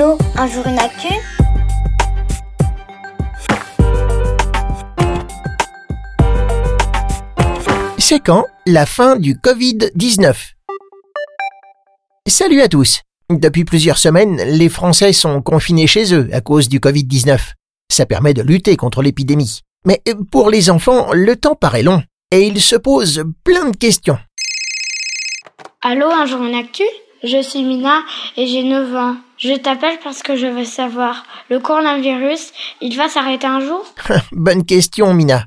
Allô, un jour une actu C'est quand la fin du Covid-19 Salut à tous Depuis plusieurs semaines, les Français sont confinés chez eux à cause du Covid-19. Ça permet de lutter contre l'épidémie. Mais pour les enfants, le temps paraît long et ils se posent plein de questions. Allô, un jour une actu Je suis Mina et j'ai 9 ans. Je t'appelle parce que je veux savoir, le coronavirus, il va s'arrêter un jour? Bonne question, Mina.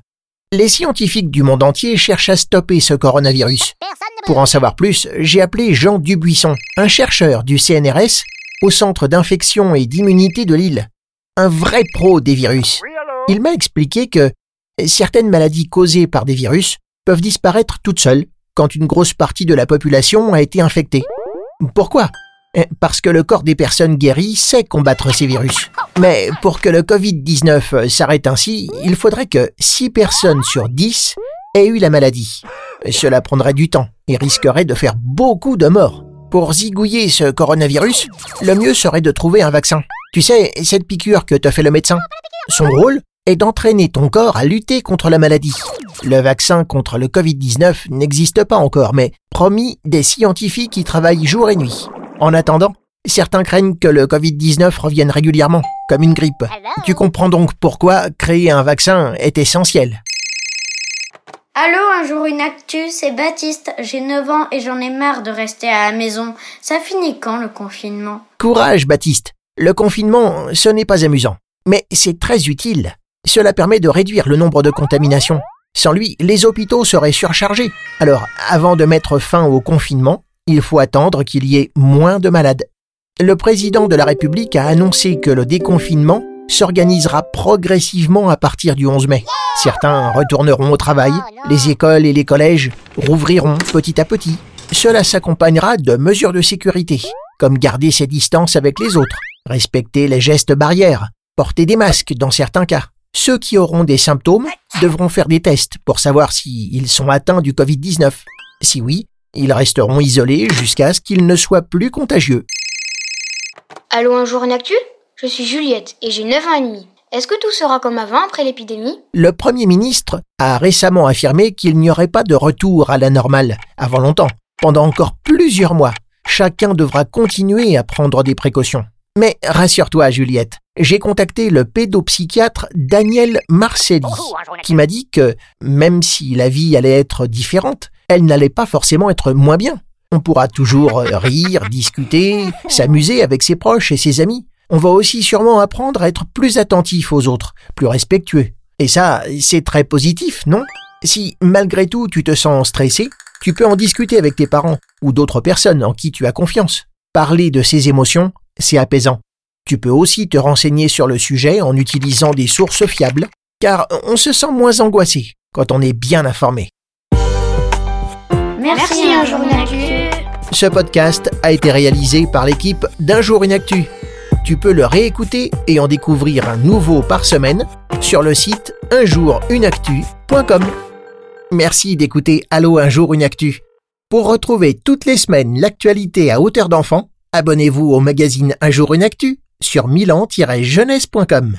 Les scientifiques du monde entier cherchent à stopper ce coronavirus. Pour en savoir plus, j'ai appelé Jean Dubuisson, un chercheur du CNRS au Centre d'infection et d'immunité de Lille. Un vrai pro des virus. Il m'a expliqué que certaines maladies causées par des virus peuvent disparaître toutes seules quand une grosse partie de la population a été infectée. Pourquoi? Parce que le corps des personnes guéries sait combattre ces virus. Mais pour que le Covid-19 s'arrête ainsi, il faudrait que 6 personnes sur 10 aient eu la maladie. Cela prendrait du temps et risquerait de faire beaucoup de morts. Pour zigouiller ce coronavirus, le mieux serait de trouver un vaccin. Tu sais, cette piqûre que te fait le médecin. Son rôle est d'entraîner ton corps à lutter contre la maladie. Le vaccin contre le Covid-19 n'existe pas encore, mais promis, des scientifiques y travaillent jour et nuit. En attendant, certains craignent que le Covid-19 revienne régulièrement, comme une grippe. Tu comprends donc pourquoi créer un vaccin est essentiel. Allô, un jour une actu, c'est Baptiste. J'ai 9 ans et j'en ai marre de rester à la maison. Ça finit quand le confinement? Courage, Baptiste. Le confinement, ce n'est pas amusant. Mais c'est très utile. Cela permet de réduire le nombre de contaminations. Sans lui, les hôpitaux seraient surchargés. Alors, avant de mettre fin au confinement, il faut attendre qu'il y ait moins de malades. Le président de la République a annoncé que le déconfinement s'organisera progressivement à partir du 11 mai. Certains retourneront au travail, les écoles et les collèges rouvriront petit à petit. Cela s'accompagnera de mesures de sécurité, comme garder ses distances avec les autres, respecter les gestes barrières, porter des masques dans certains cas. Ceux qui auront des symptômes devront faire des tests pour savoir s'ils sont atteints du Covid-19. Si oui, ils resteront isolés jusqu'à ce qu'ils ne soient plus contagieux. Allô, un jour une actu? Je suis Juliette et j'ai 9 ans et demi. Est-ce que tout sera comme avant après l'épidémie? Le Premier ministre a récemment affirmé qu'il n'y aurait pas de retour à la normale avant longtemps. Pendant encore plusieurs mois, chacun devra continuer à prendre des précautions. Mais rassure-toi, Juliette, j'ai contacté le pédopsychiatre Daniel Marcelli, qui m'a dit que même si la vie allait être différente, elle n'allait pas forcément être moins bien. On pourra toujours rire, discuter, s'amuser avec ses proches et ses amis. On va aussi sûrement apprendre à être plus attentif aux autres, plus respectueux. Et ça, c'est très positif, non? Si malgré tout tu te sens stressé, tu peux en discuter avec tes parents ou d'autres personnes en qui tu as confiance. Parler de ses émotions, c'est apaisant. Tu peux aussi te renseigner sur le sujet en utilisant des sources fiables, car on se sent moins angoissé quand on est bien informé. Merci, un jour une actu. Ce podcast a été réalisé par l'équipe d'Un jour une actu. Tu peux le réécouter et en découvrir un nouveau par semaine sur le site unjourunactu.com. Merci d'écouter Allo un jour une actu. Pour retrouver toutes les semaines l'actualité à hauteur d'enfant, abonnez-vous au magazine Un jour une actu sur milan-jeunesse.com.